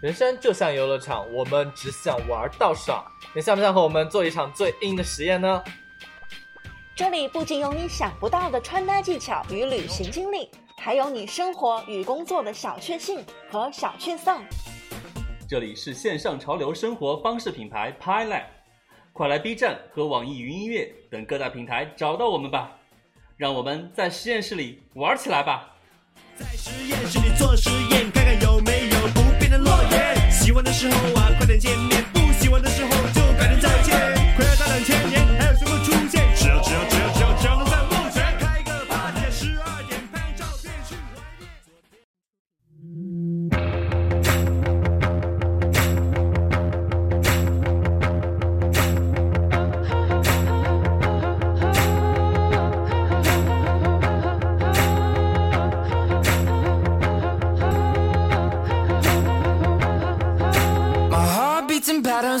人生就像游乐场，我们只想玩到爽。你想不想和我们做一场最硬的实验呢？这里不仅有你想不到的穿搭技巧与旅行经历，还有你生活与工作的小确幸和小确丧。这里是线上潮流生活方式品牌 PiLab，快来 B 站和网易云音乐等各大平台找到我们吧，让我们在实验室里玩起来吧！在实验室里做实验，看看有没有。喜欢的时候啊，快点见面；不喜欢的时候就改天再见。快要到两千年，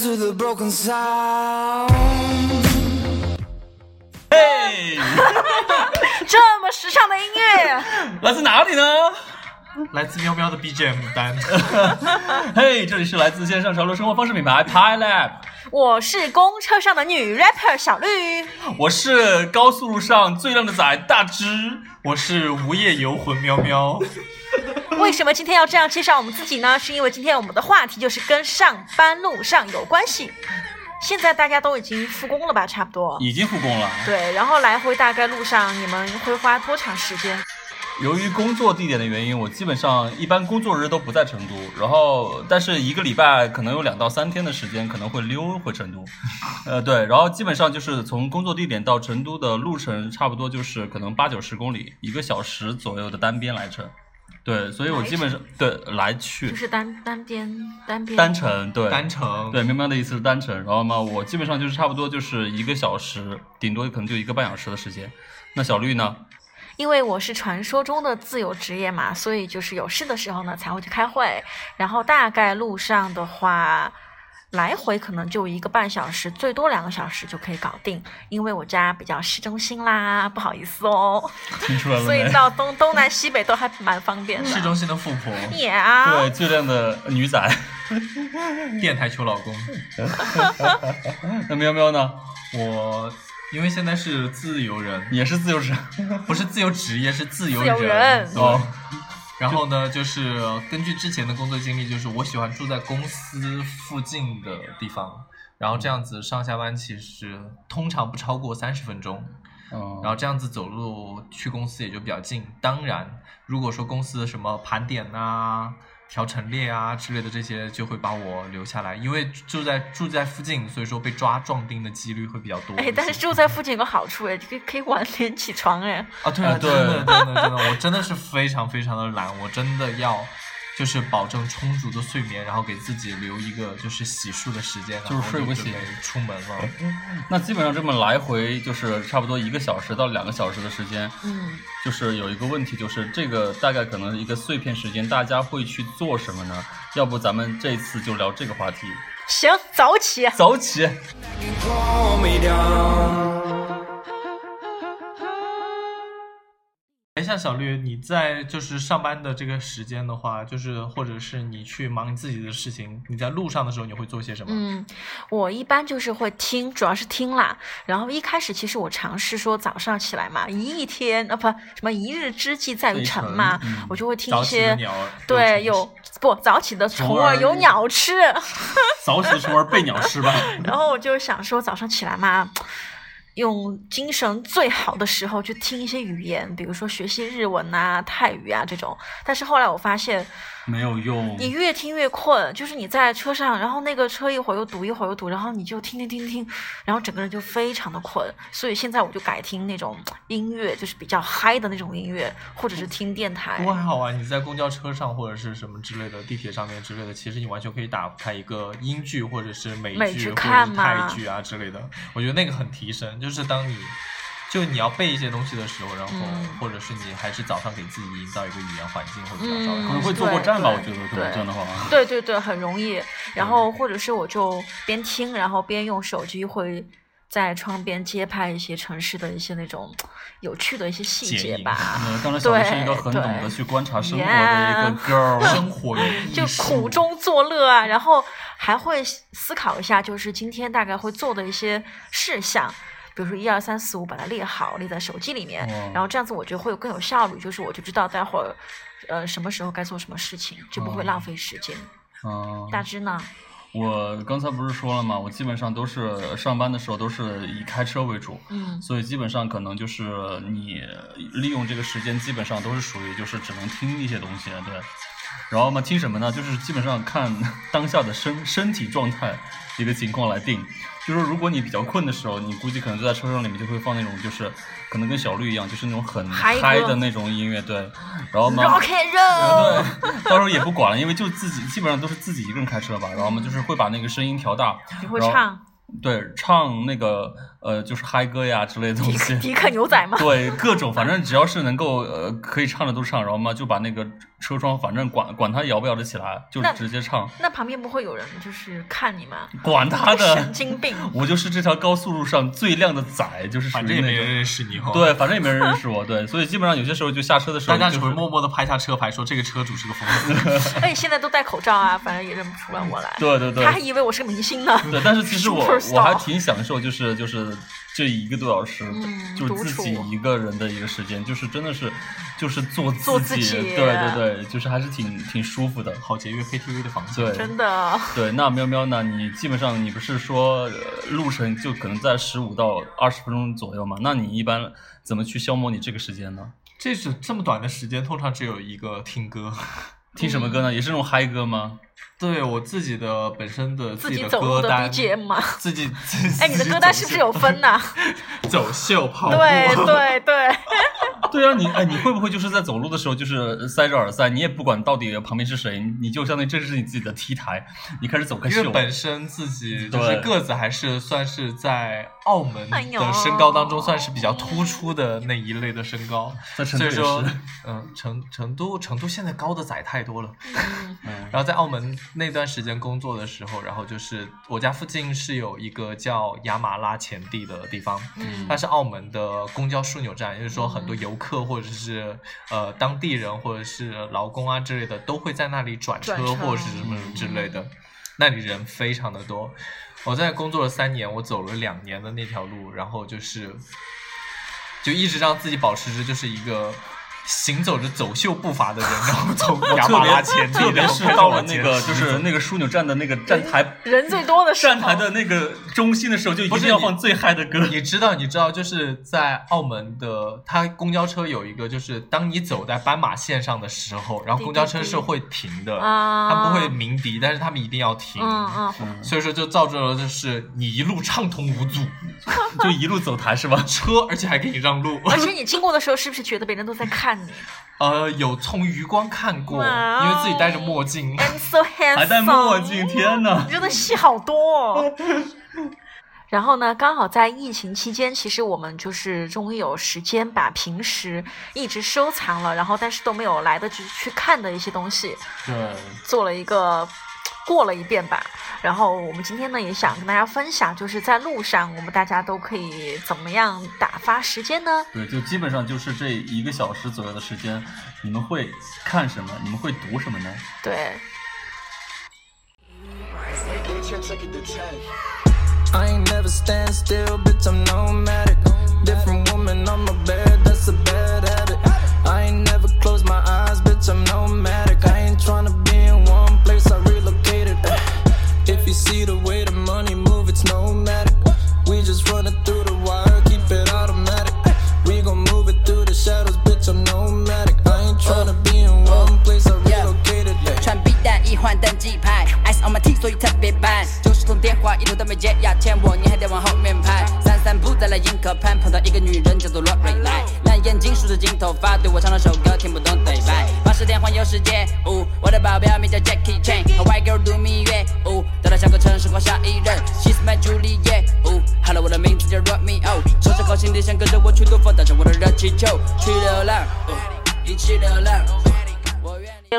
with a broken sound. 嘿，这么时尚的音乐，来自哪里呢？来自喵喵的 BGM 单，嘿，这里是来自线上潮流生活方式品牌 PiLab，我是公车上的女 rapper 小绿。我是高速路上最靓的仔大只。我是无业游魂喵喵。为什么今天要这样介绍我们自己呢？是因为今天我们的话题就是跟上班路上有关系。现在大家都已经复工了吧？差不多。已经复工了。对，然后来回大概路上你们会花多长时间？由于工作地点的原因，我基本上一般工作日都不在成都，然后但是一个礼拜可能有两到三天的时间可能会溜回成都，呃对，然后基本上就是从工作地点到成都的路程差不多就是可能八九十公里，一个小时左右的单边来程，对，所以我基本上对来去就是单单边单边单程对单程对，喵喵的意思是单程，然后嘛，我基本上就是差不多就是一个小时，顶多可能就一个半小时的时间。那小绿呢？因为我是传说中的自由职业嘛，所以就是有事的时候呢才会去开会，然后大概路上的话，来回可能就一个半小时，最多两个小时就可以搞定。因为我家比较市中心啦，不好意思哦，听出来了所以？到东东南西北都还蛮方便的。市中心的富婆，也啊，对，最靓的女仔。电台求老公。那喵喵呢？我因为现在是自由人，也是自由职。不是自由职业，是自由自由人哦然后呢，就是根据之前的工作经历，就是我喜欢住在公司附近的地方，然后这样子上下班其实通常不超过三十分钟，嗯，然后这样子走路去公司也就比较近。当然，如果说公司的什么盘点啊、调陈列啊之类的这些，就会把我留下来，因为住在住在附近，所以说被抓壮丁的几率会比较多。哎，但是住在附近有个好处哎，可以可以晚点起床哎。啊，对啊，啊对真的，真的，真的，我真的是非常非常的懒，我真的要就是保证充足的睡眠，然后给自己留一个就是洗漱的时间，就是睡不醒出门了。那基本上这么来回就是差不多一个小时到两个小时的时间。嗯，就是有一个问题，就是这个大概可能一个碎片时间，大家会去做什么呢？要不咱们这次就聊这个话题，行，早起。走起。像小绿，你在就是上班的这个时间的话，就是或者是你去忙你自己的事情，你在路上的时候你会做些什么？嗯，我一般就是会听，主要是听啦。然后一开始其实我尝试说早上起来嘛，一一天啊不什么一日之计在于晨嘛，嗯我就会听一些鸟对有有不早起的虫儿虫儿有鸟吃，早起的虫儿被鸟吃吧。然后我就想说早上起来嘛。用精神最好的时候去听一些语言，比如说学习日文啊、泰语啊这种。但是后来我发现，没有用。你越听越困，就是你在车上，然后那个车一会儿又堵，一会儿又堵，然后你就听听听听，然后整个人就非常的困。所以现在我就改听那种音乐，就是比较嗨的那种音乐，或者是听电台不。过还好啊，你在公交车上或者是什么之类的，地铁上面之类的，其实你完全可以打开一个英剧或者是美美剧剧或者是泰剧啊之类的，我觉得那个很提神。就是当你就你要背一些东西的时候，然后、嗯或者是你还是早上给自己营造一个语言环境会比较稍微嗯好一些。可能会坐过站吧，我觉得，对对，这样的话。对对对，很容易。然后或者是我就边听，然后边用手机会在窗边街拍一些城市的一些那种有趣的一些细节吧。嗯，当然小丽是一个很对懂得去观察生活的一个 girl，生活就术苦中作乐啊，然后还会思考一下，就是今天大概会做的一些事项，比如说一二三四五，把它列好，列在手机里面，哦然后这样子我觉得会有更有效率，就是我就知道待会儿，呃，什么时候该做什么事情，就不会哦浪费时间。嗯，大致呢，我刚才不是说了吗？我基本上都是上班的时候都是以开车为主，嗯所以基本上可能就是你利用这个时间，基本上都是属于就是只能听一些东西，对。然后嘛，听什么呢？就是基本上看 当下的身身体状态一个情况来定。就是说如果你比较困的时候，你估计可能就在车上里面就会放那种就是可能跟小绿一样，就是那种很嗨的那种音乐，对。然后嘛，，rock and roll，对，到时候也不管了，因为就自己基本上都是自己一个人开车吧，然后嘛就是会把那个声音调大，你会然后唱。对，唱那个呃就是嗨歌呀之类的东西，迪克牛仔吗？对，各种反正只要是能够呃可以唱的都唱，然后嘛就把那个车窗反正管管它摇不摇得起来，就那直接唱，那旁边不会有人就是看你吗？管他的神，经病！我就是这条高速路上最靓的仔，就是反正也没人。认识你哈。对，反正也没人认识我，对，所以基本上有些时候就下车的时候、就是，大家只会默默的拍下车牌，说这个车主是个疯子。而 且现在都戴口罩啊，反正也认不出来我来。对对对，他还以为我是个明星呢。对，但是其实我我还挺享受，就是就是这一个多小时，嗯就是自己一个人的一个时间，就是真的是就是做自做自己对对对，就是还是挺挺舒服的。好节约 KTV 的房间。对真的，对，那喵喵呢？你基本上你不是说、呃路程就可能在十五到二十分钟左右嘛？那你一般怎么去消磨你这个时间呢？这是这么短的时间，通常只有一个听歌。听什么歌呢？也是那种嗨歌吗？对我自己的本身的自己己的走路的歌单，BGM 嘛。自己自己哎，你的歌单是不是有分呐？走秀跑步？对对对，对啊，你哎，你会不会就是在走路的时候，就是塞着耳塞，你也不管到底旁边是谁，你就相当于这是你自己的 T 台，你开始走开秀因为。本身自己就是对个子还是算是在澳门的身高当中算是比较突出的那一类的身高，所以说，嗯，成成都成都现在高的仔太多了。嗯。然后在澳门那段时间工作的时候，然后就是我家附近是有一个叫亚马拉前地的地方，嗯。它是澳门的公交枢纽站，也就是说很多游客或者是呃当地人或者是劳工啊之类的都会在那里转车转车。或者是什么之类的，那里人非常的多。我在工作了三年，我走了两年的那条路，然后就是就一直让自己保持着就是一个。行走着走秀步伐的人，然后从 亚马拉前地，特别然后是到了那个就是那个枢纽站的那个站台人最多的时候，站台的那个中心的时候，就一定要放最嗨的歌。你知道，你知道，就是在澳门的，它公交车有一个，就是当你走在斑马线上的时候，然后公交车是会停的，啊，他不会鸣笛，但是他们一定要停。嗯嗯，所以说就造就了就是你一路畅通无阻，就一路走台是吧？车而且还给你让路，而且你经过的时候，是不是觉得别人都在看你呃，有从余光看过，因为自己戴着墨镜。？I'm so handsome，还戴墨镜，天哪你！真的戏好多、哦。然后呢，刚好在疫情期间，其实我们就是终于有时间把平时一直收藏了，然后但是都没有来得及去看的一些东西，对，做了一个过了一遍吧。然后我们今天呢，也想跟大家分享，就是在路上我们大家都可以怎么样打发时间呢？对，就基本上就是这一个小时左右的时间，你们会看什么？你们会读什么呢？对，I ain't never stand still, bitch, I'm nomadic. Different woman on my bed, that's a bad habit. I ain't never closed my eyes, bitch, I'm nomadic. I ain't tryna you see the way the money move, it's nomadic. We just run it through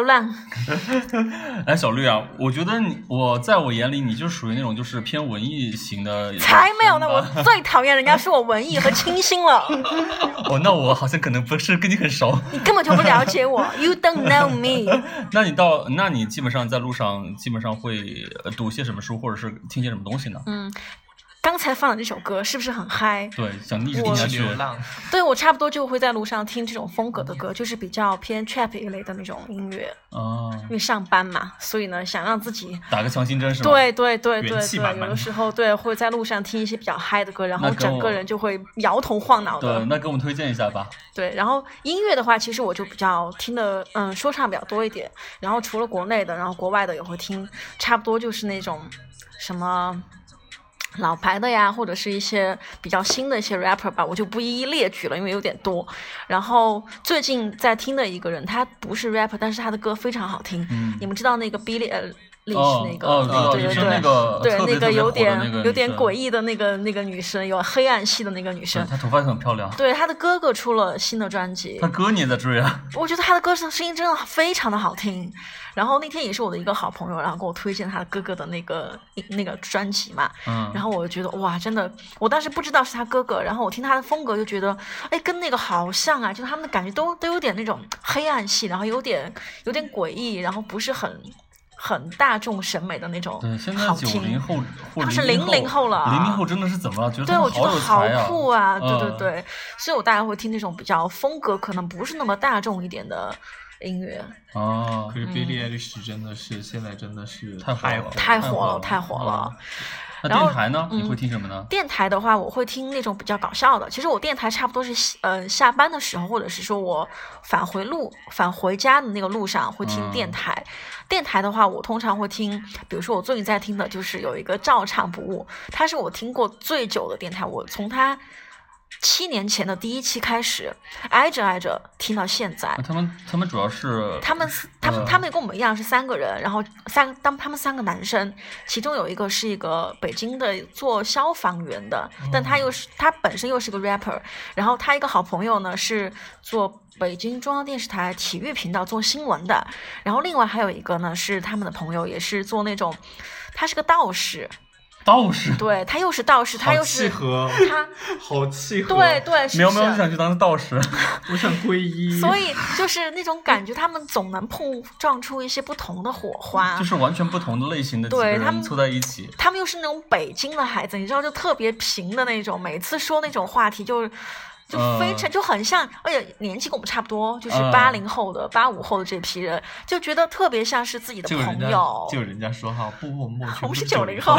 浪。哎，小绿啊，我觉得你，我在我眼里，你就属于那种就是偏文艺型的。才没有呢！我最讨厌人家说我文艺和清新了，哦，那我好像可能不是跟你很熟。你根本就不了解我，You don't know me。那你到，那你基本上在路上，基本上会呃读些什么书，或者是听些什么东西呢？嗯，刚才放的这首歌是不是很嗨？对，想一直听下去。流浪，对我差不多就会在路上听这种风格的歌，就是比较偏 trap 一类的那种音乐。哦，因为上班嘛，所以呢，想让自己打个强心针是吧？对对对对对，满满有的时候对会在路上听一些比较嗨的歌，然后整个人就会摇头晃脑对，的。那给我们推荐一下吧。对，然后音乐的话，其实我就比较听的，嗯，说唱比较多一点。然后除了国内的，然后国外的也会听，差不多就是那种什么老牌的呀，或者是一些比较新的一些 rapper 吧，我就不一一列举了，因为有点多。然后最近在听的一个人，他不是 rapper，但是他的歌非常好听。嗯你们知道那个 Billy 那个、哦知道对对对个对那个有点个有点诡异的那个那个女生，有黑暗系的那个女生。她头发很漂亮。对，她的哥哥出了新的专辑她，哥你也在追啊？我觉得他的歌声声音真的非常的好听。然后那天也是我的一个好朋友，然后给我推荐他哥哥的那个那个专辑嘛，嗯，然后我就觉得哇，真的，我当时不知道是他哥哥，然后我听他的风格就觉得，哎，跟那个好像啊，就他们的感觉都都有点那种黑暗系，然后有点有点诡异，然后不是很很大众审美的那种对，现在好九零听。后或者是零00后了零零后真的是怎么了？觉得对，他们我觉得好好有才啊！酷啊！对对嗯对，所以我大概会听那种比较风格可能不是那么大众一点的音乐。哦可，是 Billie Eilish 真的是现在真的是太火了，太火了太火了！电台呢？你嗯会听什么呢？电台的话，我会听那种比较搞笑的。其实我电台差不多是呃下班的时候，或者是说我返回路返回家的那个路上会听电台。电台的话，我通常会听，比如说我最近在听的就是有一个照唱不误，它是我听过最久的电台，我从它七年前的第一期开始，挨着挨着听到现在。那他们他们主要是他们他们呃他们跟我们一样是三个人，然后三当他们三个男生，其中有一个是一个北京的做消防员的，但他又是他本身又是个 rapper，然后他一个好朋友呢是做北京中央电视台体育频道做新闻的，然后另外还有一个呢是他们的朋友，也是做那种，他是个道士，道士。对他又是道士，他又是契是合，他，好契合。对，对，是苗苗是就想去当道士，我想皈依。所以就是那种感觉，他们总能碰撞出一些不同的火花。就是完全不同的类型的对他们人凑在一起。他们又是那种北京的孩子，你知道，就特别平的那种，每次说那种话题就就非常、就很像，而且年纪跟我们差不多，就是嗯八零后的、八五后的这批人，就觉得特别像是自己的朋友。就人家说哈，不不，不我们是九九零后，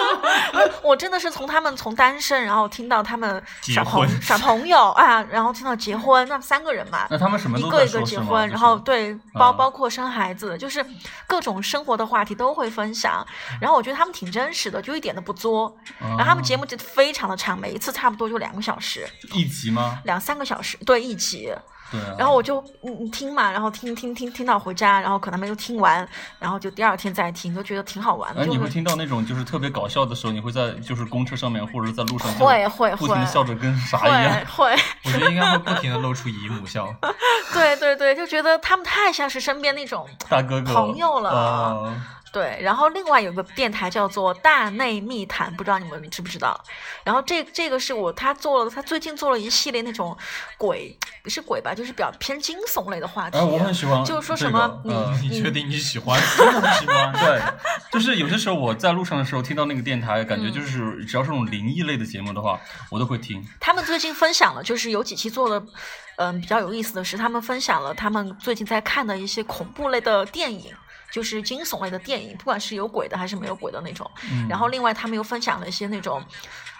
我真的是从他们从单身，然后听到他们结耍朋婚耍朋友啊，然后听到结婚，那三个人嘛，那他们什么一个一个结婚，就是然后对包嗯包括生孩子，就是各种生活的话题都会分享。然后我觉得他们挺真实的，就一点都不作。然后他们节目就非常的长，每一次差不多就两个小时，一集吗？两三个小时，对一集。对啊。然后我就嗯嗯听嘛，然后听听听听到回家，然后可能没有听完，然后就第二天再听，就觉得挺好玩的。哎，就是你会听到那种就是特别搞笑的时候，你会在就是公车上面或者在路上会会会不停的笑着跟啥一样会。会，我觉得应该会不停的露出姨母笑。对对对，就觉得他们太像是身边那种大哥哥朋友了呃对，然后另外有个电台叫做大内密谈，不知道你们知不知道？然后这这个是我他做了，他最近做了一系列那种鬼，不是鬼吧，就是比较偏惊悚类的话题。哎，我很喜欢，就是说什么你呃 你确定你喜欢？真的很喜欢。对，就是有些时候我在路上的时候听到那个电台，感觉就是只要是那种灵异类的节目的话，我都会听。他们最近分享了，就是有几期做的，嗯，比较有意思的是，他们分享了他们最近在看的一些恐怖类的电影。就是惊悚类的电影，不管是有鬼的还是没有鬼的那种。嗯然后另外他们又分享了一些那种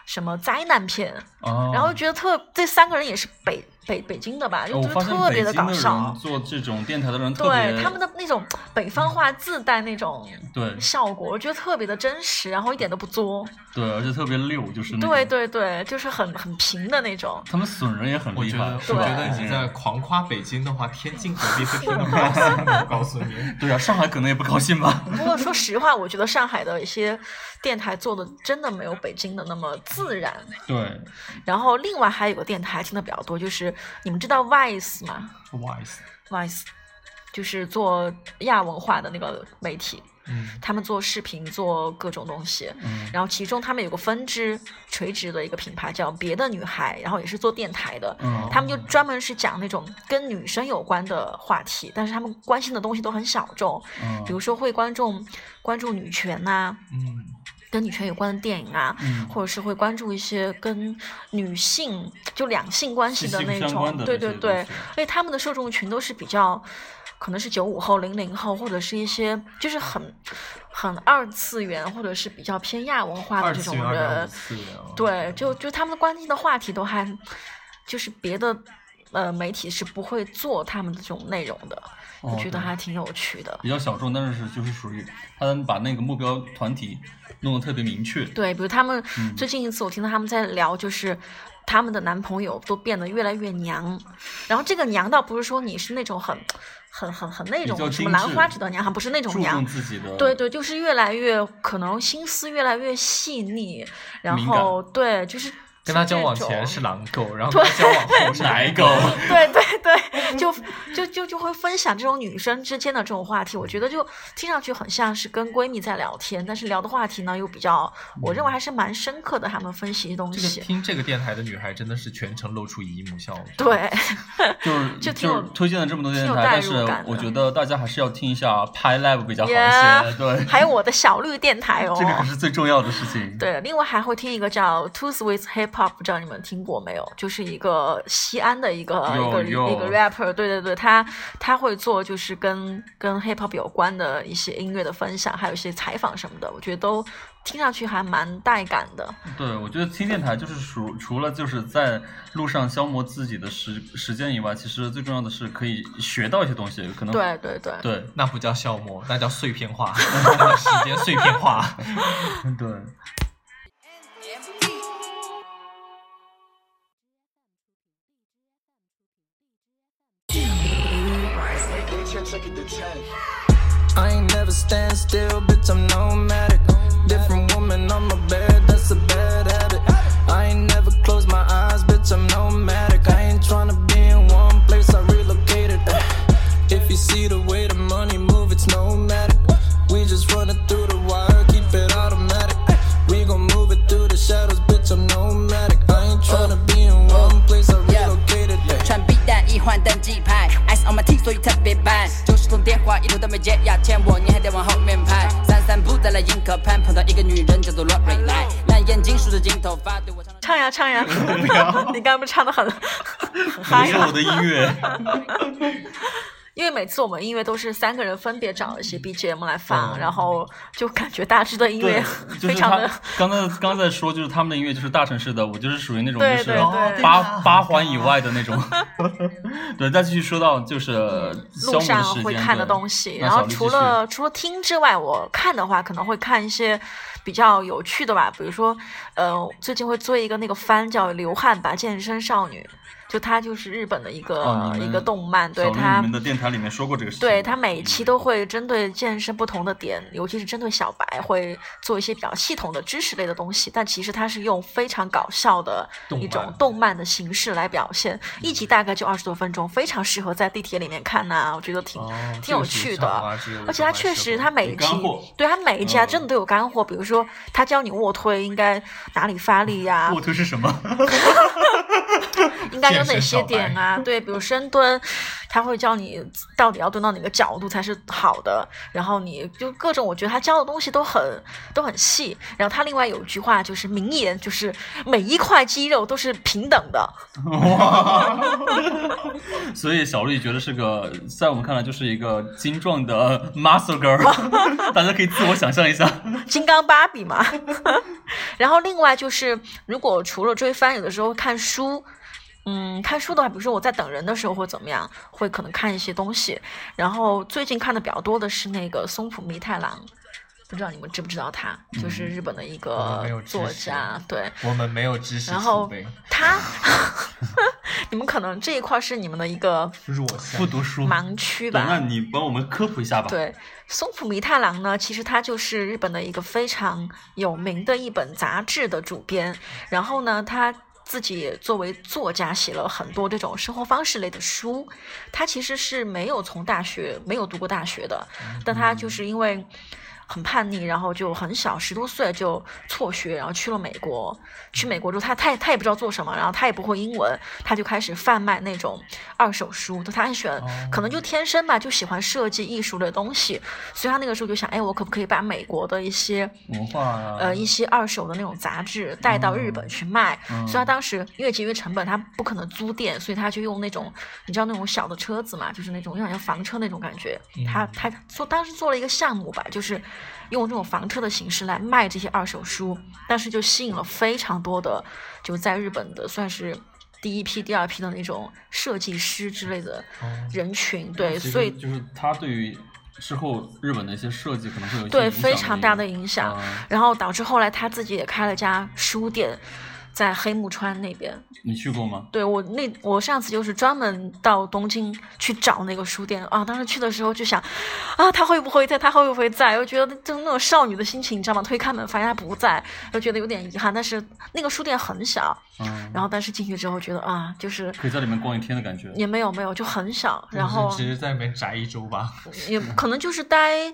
什么灾难片，哦，然后觉得特这三个人也是北北北京的吧，就觉得特别的搞笑。做这种电台的人特别对他们的那种北方话自带那种对效果，我觉得特别的真实，然后一点都不作。对，而且特别溜，就是那种对，对对，就是很很平的那种。他们损人也很厉害我觉得，。是吧我觉得你在狂夸北京的话，天津何必会听得不高兴？我告诉你，对啊，上海可能也不高兴吧。不过说实话，我觉得上海的一些电台做的真的没有北京的那么自然。对，然后另外还有个电台听的比较多，就是你们知道 Vice 吗？Vice，Vice，就是做亚文化的那个媒体，嗯，他们做视频，做各种东西。嗯然后其中他们有个分支垂直的一个品牌叫别的女孩，然后也是做电台的。嗯他们就专门是讲那种跟女生有关的话题，但是他们关心的东西都很小众，嗯比如说会关注关注女权呐、嗯，跟女权有关的电影啊，嗯。或者是会关注一些跟女性就两性关系的那种，对对对因为他们的受众群都是比较，可能是九五后、零零后，或者是一些就是很很二次元，或者是比较偏亚文化的这种人，对，就就他们关心的话题都还，就是别的呃媒体是不会做他们的这种内容的，我觉得还挺有趣的。比较小众，但是就是属于他们把那个目标团体弄得特别明确。对，比如他们嗯最近一次我听到他们在聊，就是他们的男朋友都变得越来越娘，然后这个娘倒不是说你是那种很很很很那种什么兰花指的娘，还不是那种注娘对对，就是越来越可能心思越来越细腻，然后对就是跟他交往前是狼狗，然后跟他交往后是奶狗。对对对，就就就就会分享这种女生之间的这种话题，我觉得就听上去很像是跟闺蜜在聊天，但是聊的话题呢又比较，我认为还是蛮深刻的，他们分析东这个西。听这个电台的女孩真的是全程露出姨母笑。对，就是 就挺有就是推荐了这么多电台，挺有代但是入感的我觉得大家还是要听一下拍 live 比较好一些。Yeah，对，还有我的小绿电台哦。这个可是最重要的事情。对，另外还会听一个叫 Tooth with Hip Hop，不知道你们听过没有？就是一个西安的一个一个一个 rapper，对对对，他他会做就是跟跟 hip hop 有关的一些音乐的分享，还有一些采访什么的，我觉得都听上去还蛮带感的。对，我觉得听电台就是除除了就是在路上消磨自己的时时间以外，其实最重要的是可以学到一些东西，可能对对对，对那不叫消磨，那叫碎片化，时间碎片化。对。I ain't never stand still, bitch, I'm nomadic. Different woman on my bed, that's a bad habit. I ain't never closed my eyes, bitch, I'm nomadic. I ain't tryna be in one place, I relocated. If you see the way the money move, it's nomadic. We just run it through the wire, keep it automatic. We gon' move it through the shadows, bitch, I'm nomadic. I ain't tryna be in one place, I Yeah. relocated. 穿避弹一换登记牌，ice on my T，所以特别办。九十通 电话一路都没接，呀欠我你还得往后面排。散散步在那迎客畔，碰到一个女人叫做罗瑞来，蓝眼睛梳着金头发，对我唱。唱呀唱呀，你刚刚不是唱的很很嗨吗是我？的音乐，因为每次我们音乐都是三个人分别找一些 BGM 来放，然后就感觉大致的音乐 非常的刚才刚才说，就是他们的音乐就是大城市的，我就是属于那种对就是对对八八环以外的那种。对，再继续说到就是消磨路上的时间会看的东西，然后除了除了听之外，我看的话可能会看一些比较有趣的吧，比如说，呃，最近会做一个那个番叫《流汗吧健身少女》，就它就是日本的一个、哦一个动漫，对小绿它你们的电台里面说过这个事情，对它每一期都会针对健身不同的点，尤其是针对小白，会做一些比较系统的知识类的东西。但其实它是用非常搞笑的一种动漫的形式来表现，一集大概就二十多分钟，非常适合在地铁里面看呐、我觉得挺、哦挺有趣的。啊而且它确实，它每一期对它每一期啊，嗯真的都有干货。比如说，它教你卧推应该哪里发力呀、卧推是什么？应该有哪些点啊？对，比如深蹲，他会教你到底要蹲到哪个角度才是好的。然后你就各种，我觉得他教的东西都很都很细。然后他另外有一句话就是名言，就是每一块肌肉都是平等的。哇 所以小绿觉得是个，在我们看来就是一个精壮的 muscle girl，大家可以自我想象一下。金刚芭比嘛。然后另外就是，如果除了追番，有的时候看书。嗯，看书的话，比如说我在等人的时候会怎么样，会可能看一些东西。然后最近看的比较多的是那个松浦弥太郎，不知道你们知不知道他，就是日本的一个作家。对，我们没有知识然后他，你们可能这一块是你们的一个弱不读书，盲区，吧？那你帮我们科普一下吧。对，松浦弥太郎呢，其实他就是日本的一个非常有名的一本杂志的主编。然后呢，他自己作为作家写了很多这种生活方式类的书。他其实是没有从大学没有读过大学的，但他就是因为。很叛逆，然后就很小，十多岁就辍学，然后去了美国。去美国之后，他他也他也不知道做什么，然后他也不会英文，他就开始贩卖那种二手书。他很喜欢，可能就天生吧，就喜欢设计艺术的东西。所以他那个时候就想，哎，我可不可以把美国的一些文化啊，呃一些二手的那种杂志带到日本去卖？所以他当时因为节约成本，他不可能租店，所以他就用那种你知道那种小的车子嘛，就是那种有点像房车那种感觉。他他做当时做了一个项目吧，就是。用这种房车的形式来卖这些二手书，但是就吸引了非常多的就在日本的算是第一批、第二批的那种设计师之类的人群。对，所以就是他对于之后日本的一些设计可能会有一些对非常大的影响。啊然后导致后来他自己也开了家书店，在黑木川那边。你去过吗？对我那我上次就是专门到东京去找那个书店啊，当时去的时候就想，啊他会不会在？他会不会在？我觉得就那种少女的心情，你知道吗？推开门发现他不在，就觉得有点遗憾。但是那个书店很小，嗯，然后但是进去之后觉得啊，就是可以在里面逛一天的感觉。也没有没有就很小，然后其实在里面宅一周吧。也可能就是待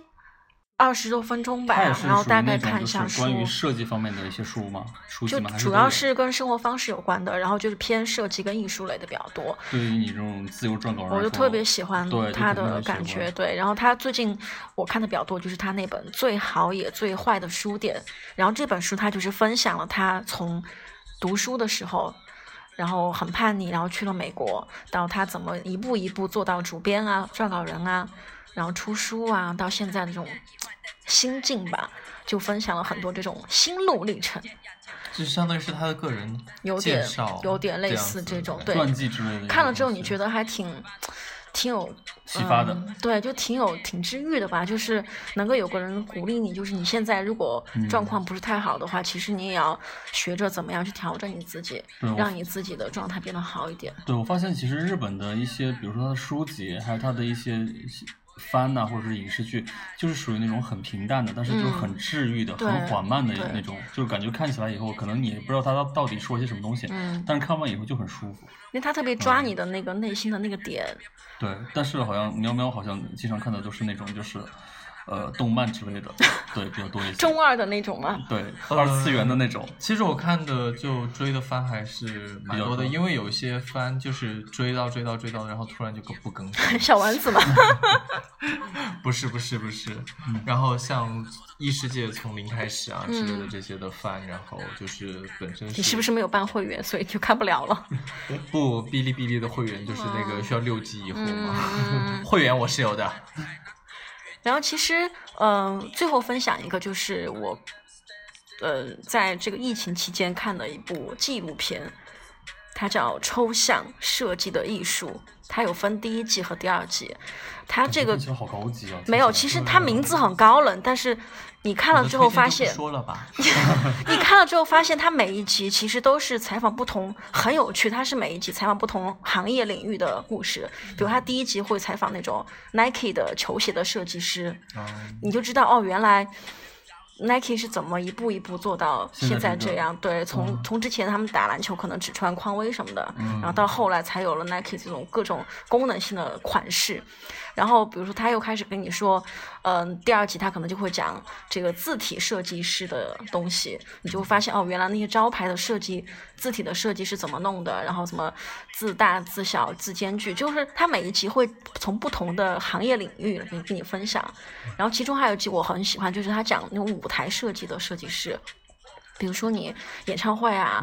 二十多分钟吧，然后大概看一就是下书。关于设计方面的一些书吗？就吗？主要是跟生活方式有关的，然后就是偏设计跟艺术类的比较多。对于你这种自由撰稿人，我就特别喜欢他的感觉，对。然后他最近我看的比较多，就是他那本《最好也最坏的书店》。然后这本书他就是分享了他从读书的时候，然后很叛逆，然后去了美国，到他怎么一步一步做到主编啊、撰稿人啊，然后出书啊，到现在的这种心境吧，就分享了很多这种心路历程，就相当于是他的个人有点，有点类似这种，对。传记之类的。看了之后，你觉得还挺挺有启发的嗯，对，就挺有挺治愈的吧。就是能够有个人鼓励你，就是你现在如果嗯状况不是太好的话，其实你也要学着怎么样去调整你自己，让你自己的状态变得好一点。对，我发现其实日本的一些，比如说他的书籍，还有他的一些番呐、或者是影视剧，就是属于那种很平淡的，但是就很治愈的、对很缓慢的那种，就是感觉看起来以后，可能你也不知道他到底说些什么东西，嗯但是看完以后就很舒服。因为他特别抓嗯你的那个内心的那个点，对，但是好像喵喵好像经常看的都是那种就是，呃，动漫之类的，对，比较多一些。中二的那种吗。对，二次元的那种。其实我看的就追的番还是蛮多的，比较多因为有一些番就是追到追到追到，然后突然就不更新。小丸子嘛，不是不是不是，然后像异世界从零开始啊之类的这些的番，然后就是本身你是不是没有办会员，所以就看不了了？不哔哩哔哩的会员就是那个需要六级以后嘛，嗯会员我是有的。然后其实，嗯、最后分享一个，就是我，呃，在这个疫情期间看的一部纪录片，它叫《抽象设计的艺术》，它有分第一季和第二季。它这个其实好高级啊！没有，其实他名字很高冷，但是你看了之后发现 你看了之后发现，他每一集其实都是采访不同，很有趣。他是每一集采访不同行业领域的故事。比如，他第一集会采访那种 Nike 的球鞋的设计师，嗯你就知道哦，原来 Nike 是怎么一步一步做到现现在这样。对，从从之前他们打篮球可能只穿匡威什么的，嗯然后到后来才有了 Nike 这种各种功能性的款式。然后比如说他又开始跟你说，嗯、第二集他可能就会讲这个字体设计师的东西，你就会发现哦，原来那些招牌的设计、字体的设计是怎么弄的，然后怎么字大、字小、字间距，就是他每一集会从不同的行业领域给跟你分享。然后其中还有一集我很喜欢，就是他讲那种舞台设计的设计师。比如说你演唱会啊，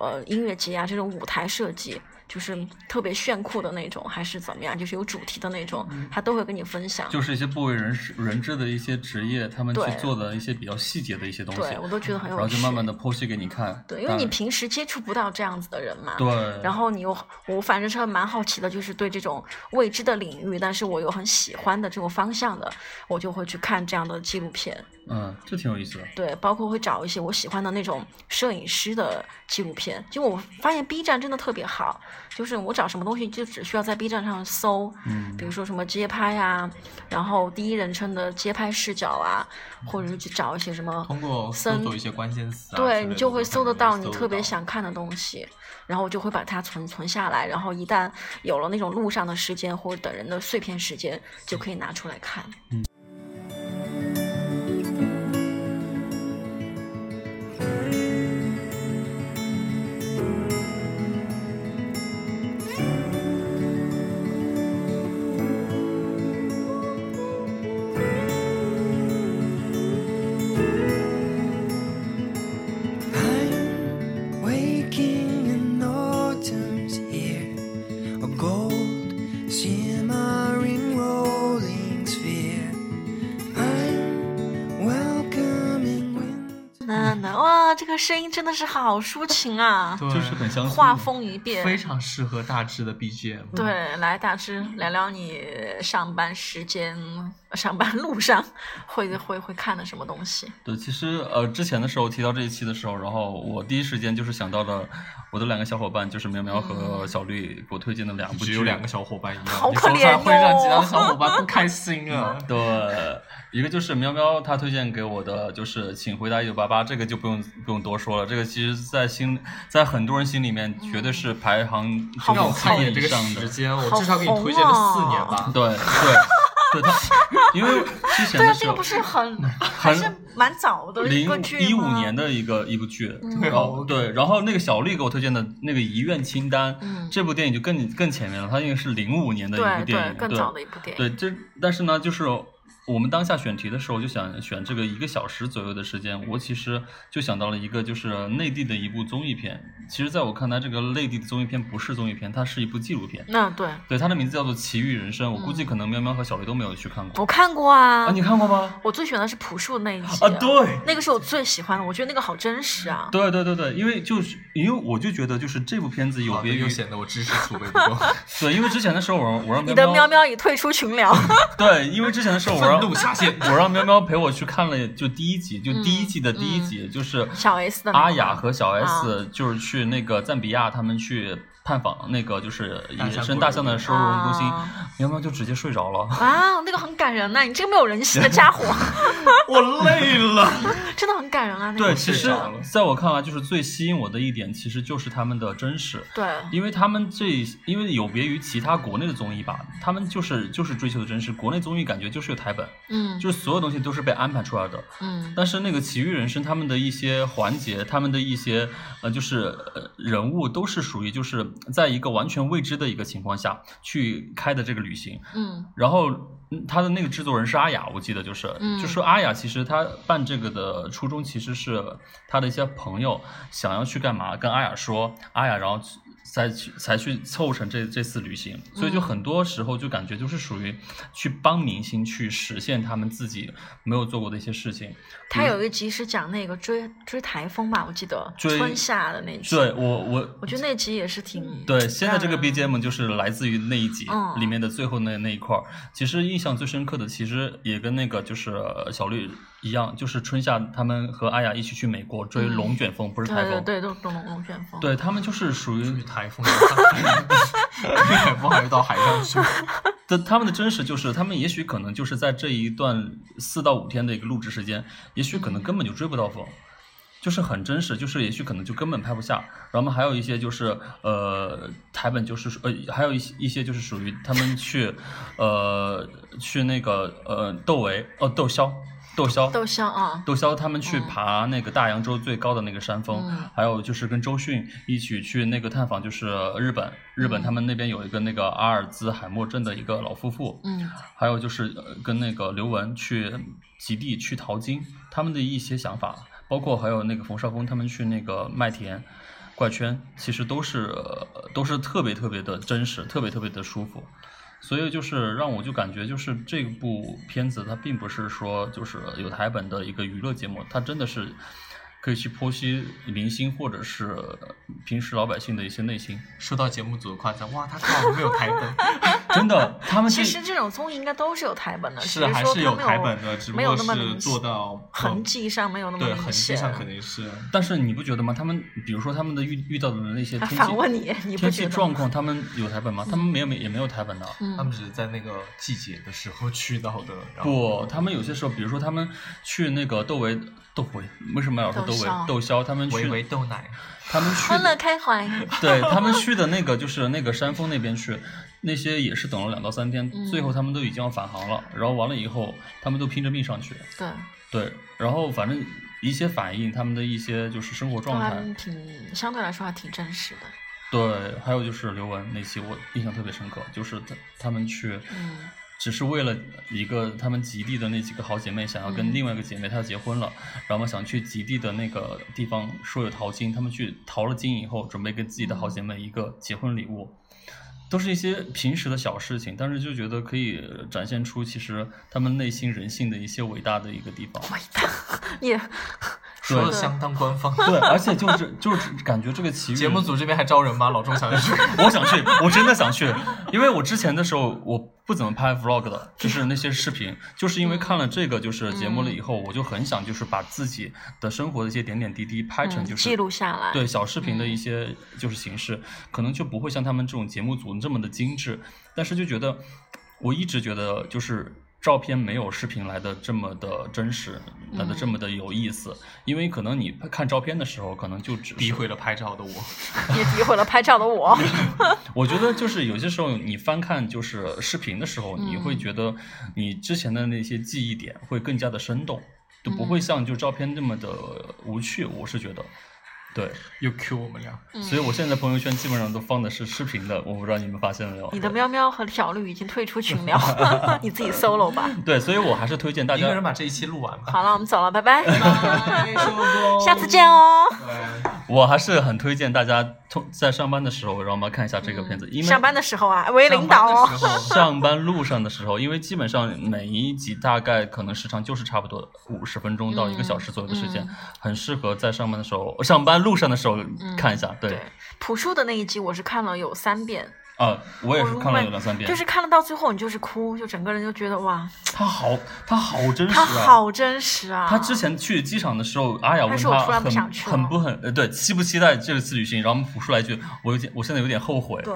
呃，音乐节啊，这种舞台设计，就是特别炫酷的那种，还是怎么样，就是有主题的那种，他都会跟你分享。就是一些不为人知人知的一些职业，他们去做的一些比较细节的一些东西，对我都觉得很有趣。然后就慢慢的剖析给你看。对，因为你平时接触不到这样子的人嘛。对，然后你又，我反正是蛮好奇的，就是对这种未知的领域，但是我又很喜欢的这种方向的，我就会去看这样的纪录片。嗯，这挺有意思的。对，包括会找一些我喜欢的那种摄影师的纪录片。就我发现 B 站真的特别好，就是我找什么东西就只需要在 B 站上搜，嗯比如说什么街拍啊，然后第一人称的街拍视角啊，或者是去找一些什么通过搜森索一些关键词对你就会搜得到你特别想看的东西，然后我就会把它存存下来，然后一旦有了那种路上的时间或者等人的碎片时间，就可以拿出来看。I'm 真的是好抒情啊！就是很相似。画风一变，非常适合大致的 BGM。对，来大致聊聊你上班时间、上班路上 会会会看的什么东西？对，其实呃，之前的时候提到这一期的时候，然后我第一时间就是想到了我的两个小伙伴，就是苗苗和小绿给我推荐的两部剧，只有两个小伙伴一样，好你说出来可怜会让其他的小伙伴不开心啊。对，一个就是喵喵他推荐给我的，就是《请回答一九八八》，这个就不用不用多说了，这个其实在心在很多人心里面绝对是排行让我看一眼这个上的。时间，我至少给你推荐了四年吧。对 对对，他因为之前对啊，的时候这个不是很还是蛮早的一零个剧一五年的一个一部剧，对然后对，然后那个小丽给我推荐的那个《遗愿清单》，嗯这部电影就更更前面了，它应该是零五年的一对对部电影，更早的一部电影。对，这但是呢，就是我们当下选题的时候，就想选这个一个小时左右的时间。我其实就想到了一个，就是内地的一部综艺片。其实，在我看来，这个内地的综艺片不是综艺片，它是一部纪录片。那对对，它的名字叫做《奇遇人生》。我估计嗯可能喵喵和小雷都没有去看过。我看过啊，啊，你看过吗？我最喜欢的是朴树那一集啊，对。那个是我最喜欢的，我觉得那个好真实啊。对对对对，因为就是因为我就觉得就是这部片子有别于又显得我知识储备不够，对，因为之前的时候我让我让你的喵喵喵已退出群聊，对，因为之前的时候我 让愤怒下线。我让喵喵陪我去看了就第一集，就第一季的第一嗯集，就是小 S 的阿雅和小 S 啊就是去那个赞比亚，他们去探访那个就是野生大象的收容中心啊，喵喵就直接睡着了。啊，那个很感人呐、你这个没有人性的家伙，我累了。真的很感人啊。那个对，其实在我看来，就是最吸引我的一点，其实就是他们的真实。对因为他们这，因为有别于其他国内的综艺吧，他们就是就是追求的真实。国内综艺感觉就是有台本，嗯就是所有东西都是被安排出来的。嗯但是那个《奇遇人生》他们的一些环节，他们的一些呃，就是呃人物都是属于就是在一个完全未知的一个情况下去开的这个旅行。嗯然后嗯他的那个制作人是阿雅，我记得就是，嗯就说阿雅其实他办这个的初衷其实是他的一些朋友想要去干嘛，跟阿雅说，阿雅然后才去才去凑成这这次旅行，所以就嗯很多时候就感觉就是属于去帮明星去实现他们自己没有做过的一些事情。他有一集是讲那个追追台风吧，我记得追春夏的那集。对我我我觉得那集也是挺对，现在这个 BGM 就是来自于那一集嗯里面的最后那那一块儿。其实印象最深刻的，其实也跟那个就是呃小绿一样，就是春夏他们和阿雅一起去美国追嗯龙卷风，不是台风。对对对，都都龙龙卷风。对他们就是属于台风，台风还是到海上去。但，他们的真实就是，他们也许可能就是在这一段四到五天的一个录制时间，也许可能根本就追不到风，就是很真实，就是也许可能就根本拍不下。然后还有一些就是呃台本就是呃还有一些一些就是属于他们去呃去那个呃窦唯哦窦骁窦骁窦骁啊，窦骁他们去嗯爬那个大洋洲最高的那个山峰，嗯。还有就是跟周迅一起去那个探访，就是日本，日本嗯。他们那边有一个那个阿尔兹海默症的一个老夫妇，嗯。还有就是呃跟那个刘雯去极地去淘金，他们的一些想法，包括还有那个冯绍峰他们去那个麦田。怪圈其实都是、呃都是特别特别的真实，特别特别的舒服，所以就是让我就感觉就是这部片子它并不是说就是有台本的一个娱乐节目，它真的是可以去剖析明星或者是平时老百姓的一些内心。受到节目组的夸赞，哇，他靠没有台本，真的，他们其实这种综艺应该都是有台本的，只是还是有台本的，只不过是那么明做到痕迹上没有那么对。痕迹上肯定是。但是你不觉得吗？他们比如说他们的遇遇到的那些他天气反问你，你不天觉得吗？气状况，他们有台本吗？他们没有没也没有台本的。嗯他们只是在那个季节的时候去到的，不，他们有些时候，比如说他们去那个窦唯窦唯，为什么要说窦唯窦骁？他们去维维豆奶，他们去欢乐开怀，对他们去的那个就是那个山峰那边去，那些也是等了两到三天，嗯最后他们都已经要返航了，然后完了以后，他们都拼着命上去，对，对，然后反正一些反应，他们的一些就是生活状态，挺相对来说还挺真实的。对，还有就是刘雯那期我印象特别深刻，就是他他们去，嗯只是为了一个他们极地的那几个好姐妹想要跟嗯另外一个姐妹她要结婚了，然后嘛想去极地的那个地方说有淘金，他们去淘了金以后，准备给自己的好姐妹一个结婚礼物。都是一些平时的小事情，但是就觉得可以展现出其实他们内心人性的一些伟大的一个地方。伟大，也对说的相当官方。对，而且就是就是感觉这个奇遇节目组这边还招人吗？老钟想去。我想去，我真的想去，因为我之前的时候我不怎么拍 vlog 的，就是那些视频，就是因为看了这个就是节目了以后，我就很想就是把自己的生活的一些点点滴滴拍成就是、嗯记录下来。对小视频的一些就是形式，可能就不会像他们这种节目组这么的精致，但是就觉得我一直觉得就是。照片没有视频来的这么的真实，来的这么的有意思，因为可能你看照片的时候，可能就只诋毁了拍照的我，也诋毁了拍照的我。我觉得就是有些时候你翻看就是视频的时候，你会觉得你之前的那些记忆点会更加的生动，就不会像就照片那么的无趣。我是觉得，对，又 Q 我们俩。所以我现在朋友圈基本上都放的是视频的，我不知道你们发现了没有？你的喵喵和小绿已经退出群聊，你自己 solo 吧。对，所以我还是推荐大家一个人家。把这一期录完吧。好了，我们走了，拜拜，拜，收工下次见哦。我还是很推荐大家通在上班的时候，让我们看一下这个片子，因为上班的时候啊，为领导哦。上班路上的时候，因为基本上每一集大概可能时长就是差不多五十分钟到一个小时左右的时间，嗯很适合在上班的时候、上班路上的时候看一下。对，对，朴树的那一集我是看了有三遍，啊，我也是看了有两三遍，就是看了到最后你就是哭，就整个人就觉得哇，他好，他好真实他啊。好真实啊。他之前去机场的时候，阿雅问他说我突然不很想去很不很呃对期不期待这次旅行，然后朴树来一句，我有点我现在有点后悔。对，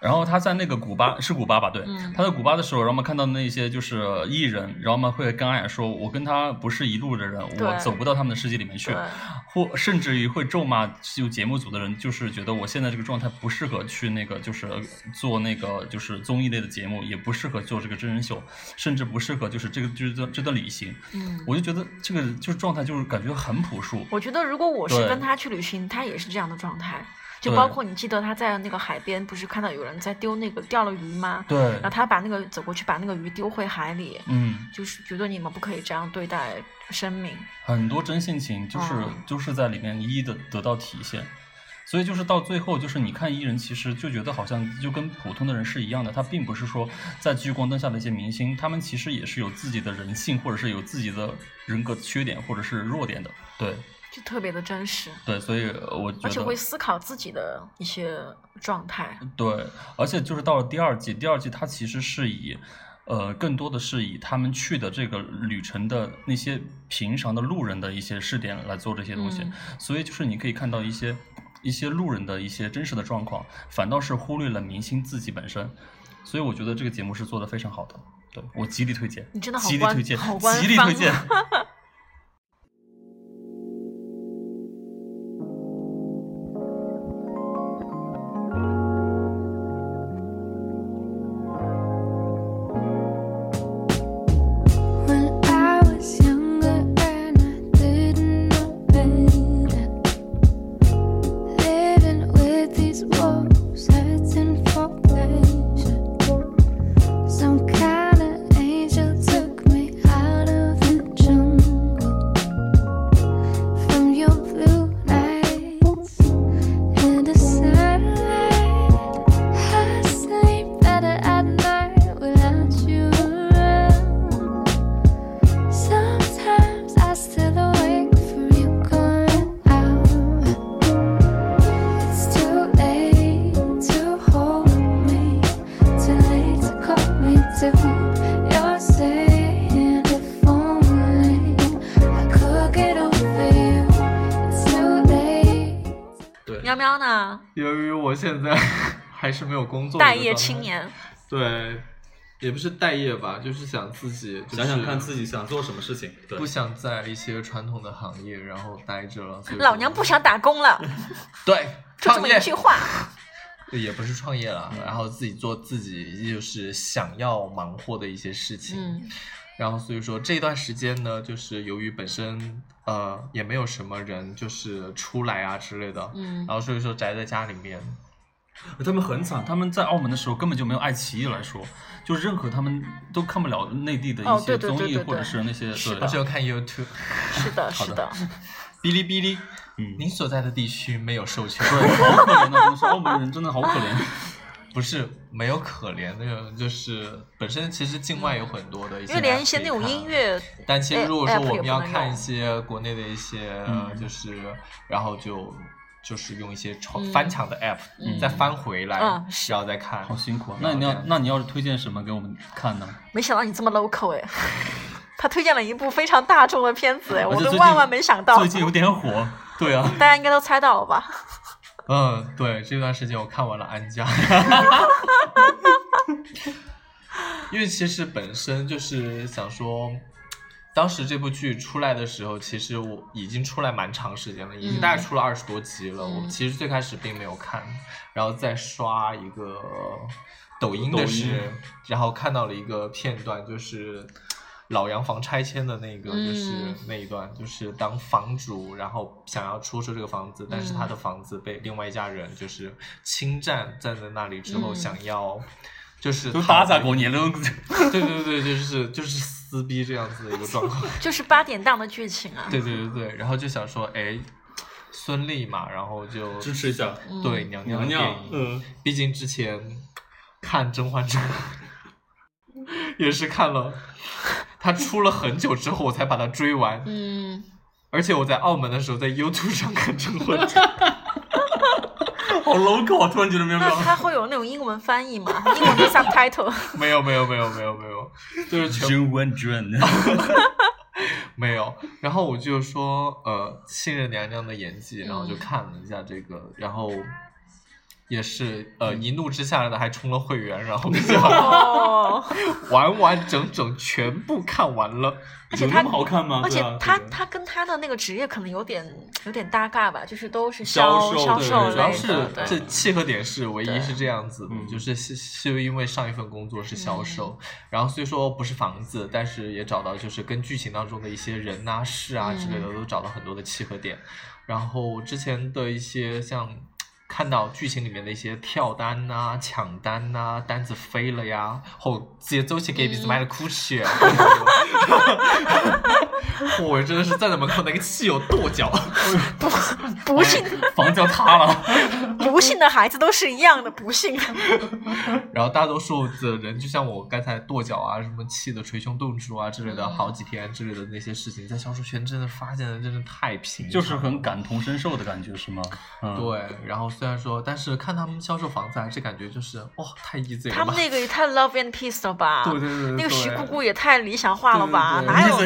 然后他在那个古巴是古巴吧？对，嗯他在古巴的时候，然后我们看到那些就是艺人，然后我们会跟阿雅说，我跟他不是一路的人，我走不到他们的世界里面去，或甚至于会咒骂就节目组的人，就是觉得我现在这个状态不适合去那个就是做那个就是综艺类的节目，也不适合做这个真人秀，甚至不适合就是这个就是这这段旅行。嗯。我就觉得这个就是状态就是感觉很朴素。我觉得如果我是跟他去旅行，他也是这样的状态。就包括你记得他在那个海边，不是看到有人在丢那个钓了鱼吗？对然后他把那个走过去，把那个鱼丢回海里，嗯，就是觉得你们不可以这样对待生命。很多真性情就是、嗯就是在里面一一的得到体现，所以就是到最后，就是你看艺人，其实就觉得好像就跟普通的人是一样的，他并不是说在聚光灯下的一些明星，他们其实也是有自己的人性，或者是有自己的人格缺点或者是弱点的，对就特别的真实，对，所以呃我觉得而且会思考自己的一些状态。对，而且就是到了第二季，第二季它其实是以。呃，更多的是以他们去的这个旅程的那些平常的路人的一些试点来做这些东西，嗯所以就是你可以看到一些一些路人的一些真实的状况，反倒是忽略了明星自己本身，所以我觉得这个节目是做的非常好的，对我极力推荐，你真的好极力推荐，好极力推荐。还是没有工作，待业青，年，对，也不是待业吧，就是想自己、就是、想想看自己想做什么事情。对不想在一些传统的行业然后待着了。所以老娘不想打工了，对就这创业么一句话。也不是创业了，然后自己做自己就是想要忙活的一些事情。嗯然后所以说这段时间呢，就是由于本身呃也没有什么人就是出来啊之类的，嗯然后所以说宅在家里面，他们很惨，他们在澳门的时候根本就没有爱奇艺来说，就任何他们都看不了内地的一些综艺或者是那些对只有看 YouTube、是的，好的是的，哔哩哔哩。嗯您所在的地区没有授权，对，好可怜的，真的是澳门人真的好可怜。不是没有可怜那种，就是本身其实境外有很多的一些，因为连一些那种音。乐，但其实如果说我们要看一些国内的一些，嗯就是然后就就是用一些翻墙的 app，嗯再翻回来，然后再看。好辛苦啊！那你要，那你要是推荐什么给我们看呢？没想到你这么 local 哎。他推荐了一部非常大众的片子哎，我都万万没想到。最近有点火。对啊，大家应该都猜到了吧？嗯，对，这段时间我看完了《安家》，因为其实本身就是想说，当时这部剧出来的时候，其实我已经出来蛮长时间了，已经嗯大概出了二十多集了。嗯我其实最开始并没有看，然后再刷一个抖音的时，然后看到了一个片段，就是。老洋房拆迁的那个，就是嗯那一段，就是当房主，然后想要出售这个房子，但是他的嗯房子被另外一家人就是侵占，站在那里之后嗯想要，就是都讨打咋过年了。对对对，就是就是撕逼这样子的一个状况。就是八点档的剧情啊。对对对对，然后就想说，哎，孙俪嘛，然后就支持一下嗯对娘娘娘娘电影，嗯，毕竟之前看《甄嬛传》也是看了，它出了很久之后我才把它追完，嗯，而且我在澳门的时候在 YouTube 上看《甄嬛传》。好 local 啊！突然觉得没有没有。那它会有那种英文翻译吗？英文的 subtitle。没有没有没有没有没有，就是全甄嬛传，没有。然后我就说，呃，信任娘娘的演技，然后就嗯看了一下这个，然后也是呃一怒之下的还充了会员，然后 就哦，完完整整全部看完了。而且他那么好看吗？而且他他跟他的那个职业可能有点有点搭嘎吧，就是都是销销售销售对类主要是，这，契合点是唯一是这样子就是是是因为上一份工作是销售，然后虽说不是房子，但是也找到就是跟剧情当中的一些人呐、事啊之类的，都找到很多的契合点。然后之前的一些像看到剧情里面的一些跳单呐、抢单呐、单子飞了呀，后直接走起给鼻子买了哭血。我真的是站在门口，那个气有跺脚。不幸房子要塌了。不幸的孩子都是一样的，不幸。然后大多数的人，就像我刚才跺脚啊、什么气的捶胸顿足啊之类的，嗯好几天之类的那些事情，在销售圈真的发现的真的太平就是很感同身受的感觉，是吗？嗯，对。然后虽然说，但是看他们销售房子，还是感觉就是哇，太 easy 了。他们那个也太 love and peace 了吧？对对对对那个徐姑姑也太理想化了吧？对对对哪有？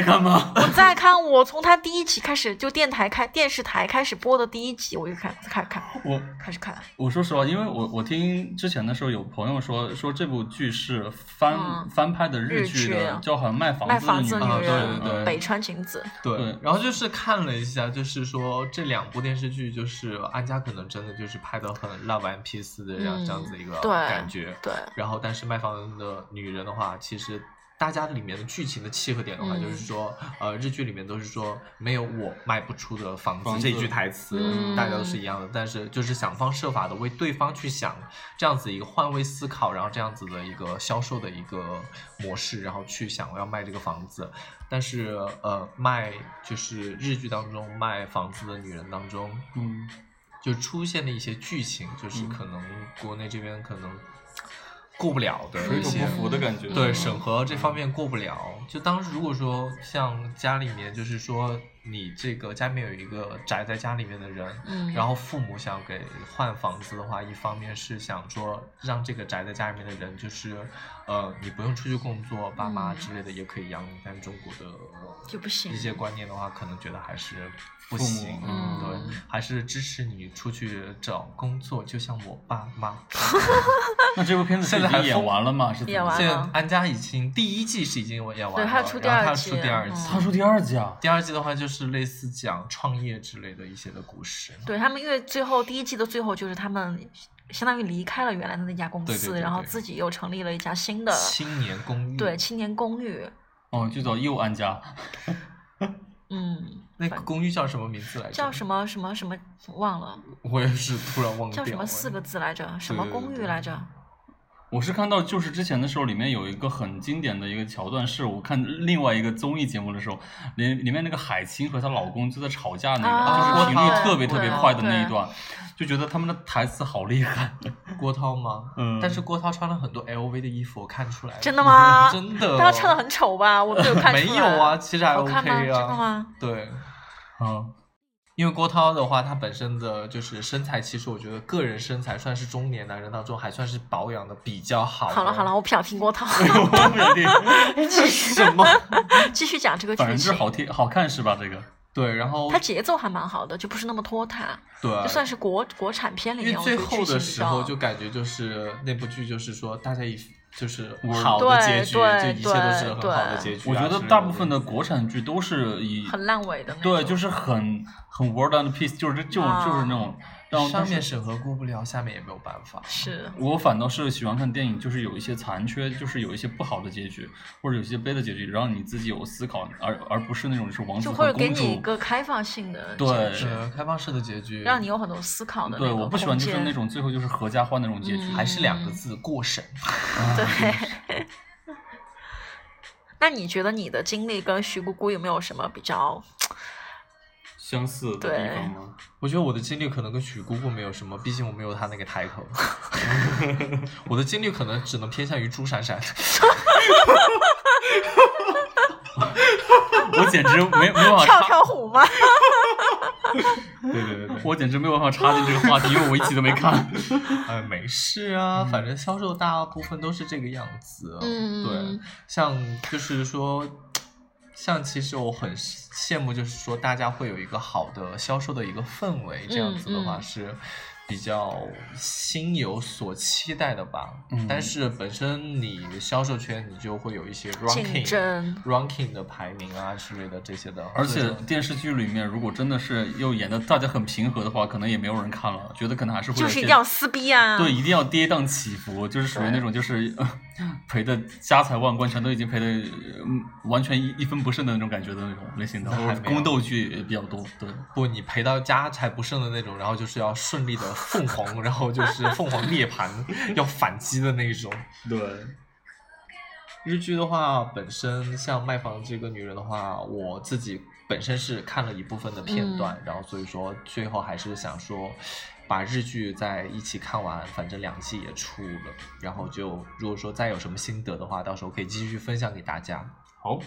我在看，我从他第一集开始，就电台开电视台开始播的第一集，我就看开始看我开始看。我说实话，因为我我听之前的时候有朋友说说这部剧是翻、嗯翻拍的日日剧剧的，叫好像卖房子卖房子的女人，的女人，啊对对对北川景子，对对，然后就是看了一下，就是说这两部电视剧，就是安家可能真的就是拍的很 love and peace 的这样、嗯这样子一个感觉。对，然后，但是卖房的女人的话，其实大家里面的剧情的契合点的话，嗯就是说，呃，日剧里面都是说没有我卖不出的房子房子这一句台词，嗯大家都是一样的。但是就是想方设法的为对方去想这样子一个换位思考，然后这样子的一个销售的一个模式，然后去想要卖这个房子。但是呃，卖就是日剧当中卖房子的女人当中，嗯，就出现的一些剧情，就是嗯可能国内这边可能过不了的一些不服的感觉。对嗯审核这方面过不了。就当时如果说像家里面就是说你这个家里面有一个宅在家里面的人，嗯然后父母想给换房子的话，一方面是想说让这个宅在家里面的人，就是呃，你不用出去工作，爸妈嗯之类的也可以养你，但中国的就不行一些观念的话，可能觉得还是不行，嗯对，还是支持你出去找工作，就像我爸妈。那这部片子现在还演完了吗？是怎么演完现在安家已经第一季是已经演完了，对还要出第然后他要二季出第二季。嗯他出第二季啊，第二季的话就是类似讲创业之类的一些的故事。对他们，因为最后第一季的最后就是他们相当于离开了原来的那家公司，对对对对然后自己又成立了一家新的青年公寓，对青年公寓。哦，就叫又安家，嗯，那个公寓叫什么名字来着？叫什么什么什么忘了，我也是突然忘掉了。叫什么四个字来着？什么公寓来着？我是看到就是之前的时候，里面有一个很经典的一个桥段，是我看另外一个综艺节目的时候，里里面那个海清和她老公就在吵架那个，啊就是频率特别特别快的那一段，就觉得他们的台词好厉害。郭涛吗？嗯但是郭涛穿了很多 LV 的衣服，我看出来了。真的吗？真的。但他穿的很丑吧？我没有看出来。没有啊，其实还好 OK？啊。真的吗？对，嗯，因为郭涛的话，他本身的就是身材，其实我觉得个人身材算是中年男人当中还算是保养的比较好的。好了好了，我不想听郭涛，什么？继续讲这个反正剧情。就是好听好看是吧？这个对，然后他节奏还蛮好的，就不是那么拖沓，对，就算是国国产片里面，因为最后的时候就感觉就是那部剧就是说大家一就是好的结局，就对一切都是很好的结局啊。我觉得大部分的国产剧都是以很烂尾的。对，就是很很 word on piece，就是就啊就是那种让上面审核过不了，下面也没有办法。是我反倒是喜欢看电影，就是有一些残缺，就是有一些不好的结局，或者有些悲的结局，让你自己有思考，而而不是那种就是王子就会和公主给你一。个开放性的对结局是开放式的结局，让你有很多思考的那对，我不喜欢就是那种最后就是合家欢那种结局，嗯还是两个字过审。对。那你觉得你的经历跟徐姑姑有没有什么比较？相似的地方吗？我觉得我的经历可能跟许姑姑没有什么，毕竟我没有她那个抬头。我的经历可能只能偏向于朱闪闪。我简直没没有办法跳插，跳虎吗？对对对对，我简直没有办法插进这个话题，因为我一集都没看。哎，没事啊，反正销售大部分都是这个样子。嗯对，像就是说，像其实我很羡慕，就是说大家会有一个好的销售的一个氛围，这样子的话嗯。是比较心有所期待的吧。嗯但是本身你销售圈你就会有一些 ranking 争 ranking 的排名啊之类的这些的，而且电视剧里面，如果真的是又演的大家很平和的话，可能也没有人看了，觉得可能还是会就是一定要撕逼啊！对，一定要跌宕起伏，就是属于那种就是呃 赔的家财万贯，全都已经赔的、嗯、完全一一分不剩的那种感觉的那种类型的，宫斗剧也比较多。对，不，你赔到家财不剩的那种，然后就是要顺利的凤凰，然后就是凤凰涅槃，要反击的那种。对，日剧的话，本身像卖房这个女人的话，我自己本身是看了一部分的片段，然后所以说最后还是想说，把日剧在一起看完，反正两季也出了，然后就如果说再有什么心得的话，到时候可以继续分享给大家。好，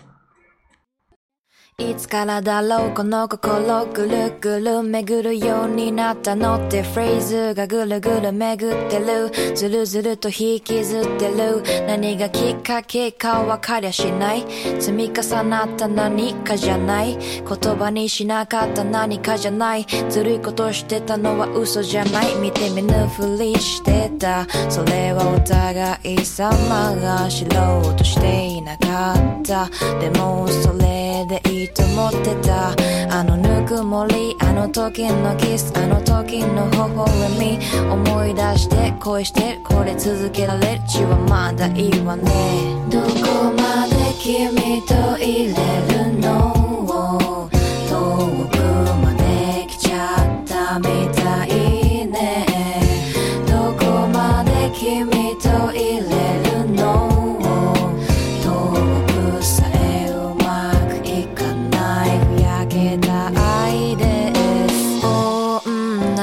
いつからだろうこの心ぐるぐる巡るようになったのってフレーズがぐるぐる巡ってる。ずるずると引きずってる。何がきっかけかわかりゃしない。積み重なった何かじゃない。言葉にしなかった何かじゃない。ずるいことしてたのは嘘じゃない。見て見ぬふりしてた。それはお互い様が知ろうとしていなかった。でもそれでいいと思ってた。あのぬくもりあの時のキスあの時の微笑み。思い出して恋してこれ続けられる血はまだいいわね。どこまで君といれるのを？遠くまで来ちゃったみたい。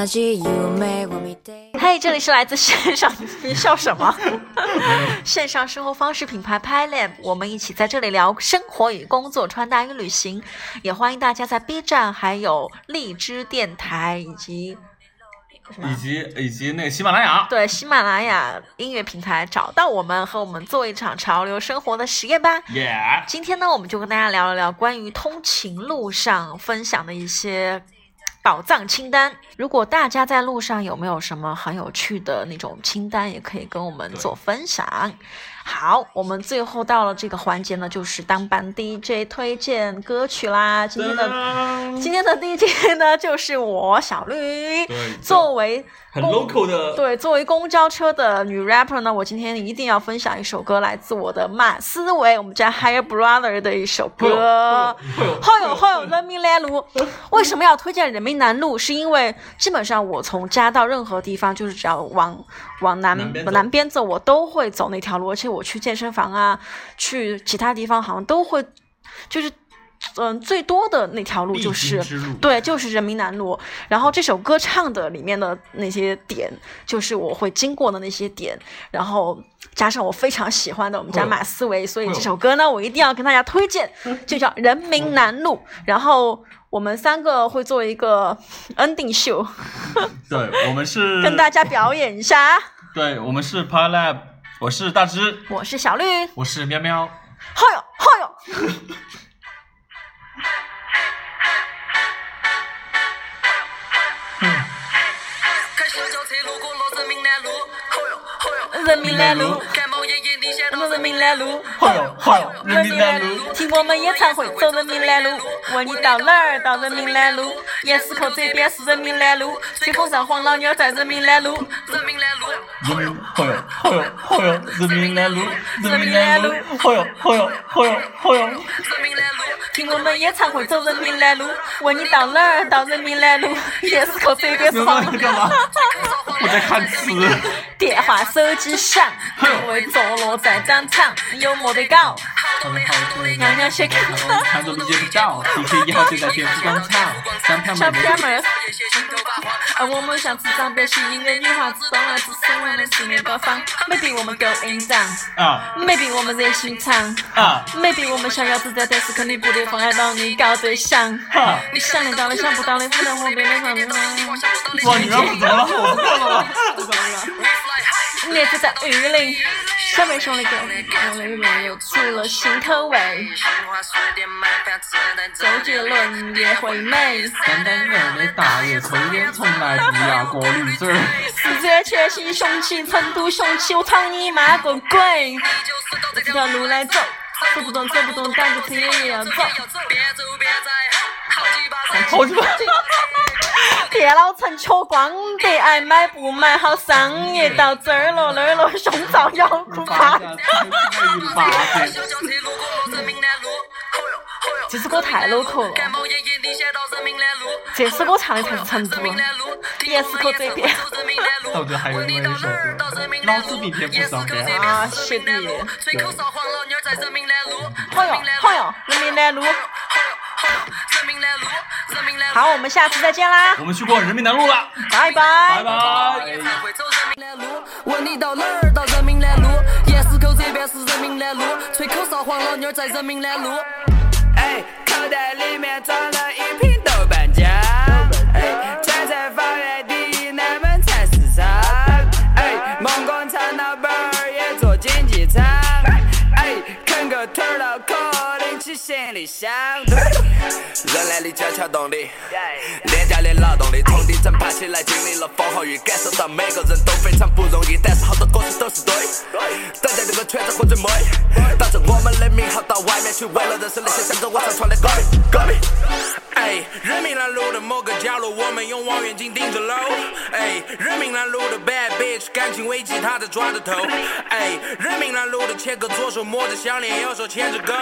た愛です同じ夢を見て嘿 嘿，这里是来自线上，你笑什么？线上生活方式品牌 PiLab，我们一起在这里聊生活与工作、穿搭与旅行，也欢迎大家在 B 站、还有荔枝电台以及以及以及那个喜马拉雅，对喜马拉雅音乐平台找到我们，和我们做一场潮流生活的实验吧。耶、今天呢，我们就跟大家聊一聊关于通勤路上分享的一些 宝藏清单。如果大家在路上有没有什么很有趣的那种清单，也可以跟我们做分享。好，我们最后到了这个环节呢，就是当班 DJ 推荐歌曲啦。今天的今天的 DJ 呢，就是我小绿。对作为很 local 的，对，作为公交车的女 rapper 呢，我今天一定要分享一首歌，来自我的马思唯，我们家 Higher Brother 的一首歌。后有后有人民南路，为什么要推荐人民南路？是因为基本上我从家到任何地方，就是只要往往南南边走南边走，我都会走那条路，而且我去健身房啊，去其他地方好像都会，就是。嗯，最多的那条路就是路对，就是人民南路。然后这首歌唱的里面的那些点，就是我会经过的那些点，然后加上我非常喜欢的我们家马思唯，所以这首歌呢，我一定要跟大家推荐，就叫《人民南路》。然后我们三个会做一个 ending 秀，对，我们是跟大家表演一下。对，我们是 PiLab，我是大芝，我是小绿，我是喵喵，后哟后哟。人民南路，感冒也也领先到人民南路，后有后有人民南路，听我们演唱会走人民南路，问你到哪儿？到人民南路。盐市口这边是人民南路，吹风上黄老妞在人民南路。人民南路，人民后有后有后有人民南路，人民南路，后有后有后有后有。人民南路，听我们演唱会走人民南路，问你到哪儿？到人民南路。盐市口这边是黄老妞。我在看词，电话手机响，因为坐落在当场，有没得搞？娘娘先看。看着理解不到，地铁一号就在天府广场，三票小妹偏门儿，也些心头发慌。而我们像纸张被吸引的女孩子，当来自生活的四面八方。Maybe 我们 going down，啊 maybe 我们热心肠啊，maybe 我们想要自在，但是肯定不得妨碍到你搞对象。哈！你想得到的，想不到的，不能往别人上面。哇，你让我怎么了？我不看了吗？列子在玉林，小妹兄弟给我的面又出了新口味。周杰伦也会美，三单元的大爷抽烟从来不要过驴子儿。四川全新雄起，成都雄起，我操你妈个鬼！这条路来走，走不动走不动，赶着车也要走。好鸡巴！电脑城缺光的，爱买不买好商业，到这儿了那儿了，胸罩要哭怕。这首歌太 local 了，这首歌唱的才是成都。盐市口这边我觉得还有另外一首歌，老子明天不上班。啊，谢弟。好哟好哟，人民南路。好，我们下次再见啦，我们去逛人民南路了，拜拜拜。拜。问你到哪儿？到人民南路。盐市口这边是人民南路，吹口哨黄老妞在人民南路。哎，口袋里面装了一瓶豆瓣酱。哎，站在方圆第一南门菜市场。哎，梦工厂老板儿也做经济舱。哎，啃个腿儿脑壳，拎起行李箱。人来力加强动力，廉价的劳动力从底层爬起来，经历了风和雨，感受到每个人都非常不容易。但是好多歌词都是对，等待这个圈子混最美，打着我们的名号到外面去，为了认识那些想着我上传的歌迷歌迷。哎，人民南路的某个角落，我们用望远镜盯着楼。哎，人民南路的 bad bitch 感情危机，他在抓着头。哎，人民南路的切割左手摸着项链，右手牵着狗。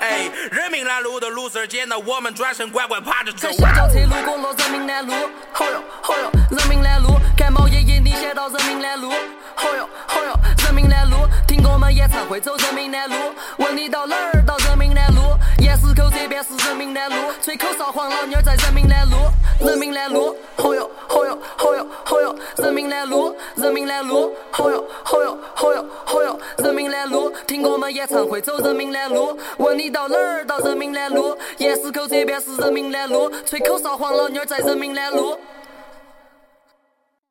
哎，人民南路的 loser 见到我们转身乖乖趴着走在。小轿车路过了人民南路，吼哟吼哟，人民南路，感冒也也领先到人民南路，吼哟吼哟，人民南路，听我们演唱会走人民南路，问你到哪儿？到，这边是人民南路，吹口哨黄老妞在人民南路，人民南路，吼哟吼哟吼哟吼哟，人民南。路，人民南路，吼哟吼哟吼哟吼哟，人民南路，听我们演唱会走人民南路。问你到哪儿？到人民南路。盐市口这边是人民南路，吹口哨黄老妞在人民南路。